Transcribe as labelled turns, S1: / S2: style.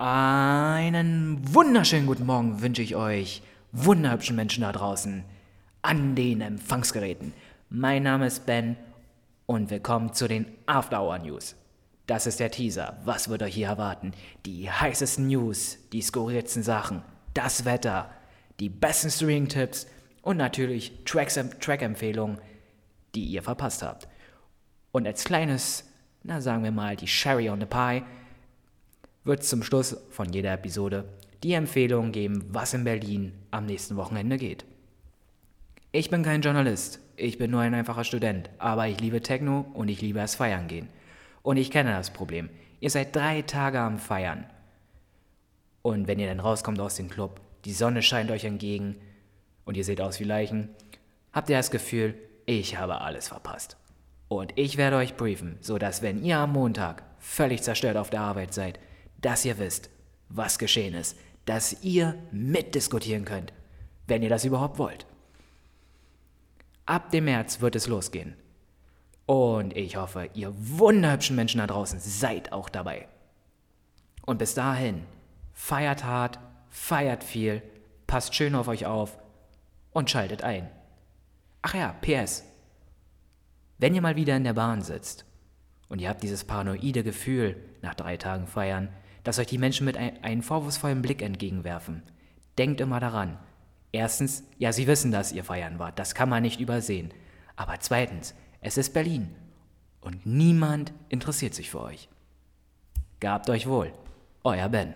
S1: Einen wunderschönen guten Morgen wünsche ich euch, wunderhübschen Menschen da draußen, an den Empfangsgeräten. Mein Name ist Ben und willkommen zu den After Hour News. Das ist der Teaser. Was wird euch hier erwarten? Die heißesten News, die skurrilsten Sachen, das Wetter, die besten Streaming-Tipps und natürlich Track-Empfehlungen, die ihr verpasst habt. Und als kleines, na sagen wir mal, die Sherry on the Pie, wird es zum Schluss von jeder Episode die Empfehlung geben, was in Berlin am nächsten Wochenende geht. Ich bin kein Journalist, ich bin nur ein einfacher Student, aber ich liebe Techno und ich liebe es feiern gehen. Und ich kenne das Problem. Ihr seid drei Tage am Feiern. Und wenn ihr dann rauskommt aus dem Club, die Sonne scheint euch entgegen und ihr seht aus wie Leichen, habt ihr das Gefühl, ich habe alles verpasst. Und ich werde euch briefen, sodass wenn ihr am Montag völlig zerstört auf der Arbeit seid, dass ihr wisst, was geschehen ist, dass ihr mitdiskutieren könnt, wenn ihr das überhaupt wollt. Ab dem März wird es losgehen. Und ich hoffe, ihr wunderhübschen Menschen da draußen seid auch dabei. Und bis dahin, feiert hart, feiert viel, passt schön auf euch auf und schaltet ein. Ach ja, PS. Wenn ihr mal wieder in der Bahn sitzt und ihr habt dieses paranoide Gefühl nach drei Tagen Feiern, dass euch die Menschen mit ein, einem vorwurfsvollen Blick entgegenwerfen, denkt immer daran. Erstens, ja, sie wissen, dass ihr feiern wart, das kann man nicht übersehen. Aber zweitens, es ist Berlin und niemand interessiert sich für euch. Gabt euch wohl, euer Ben.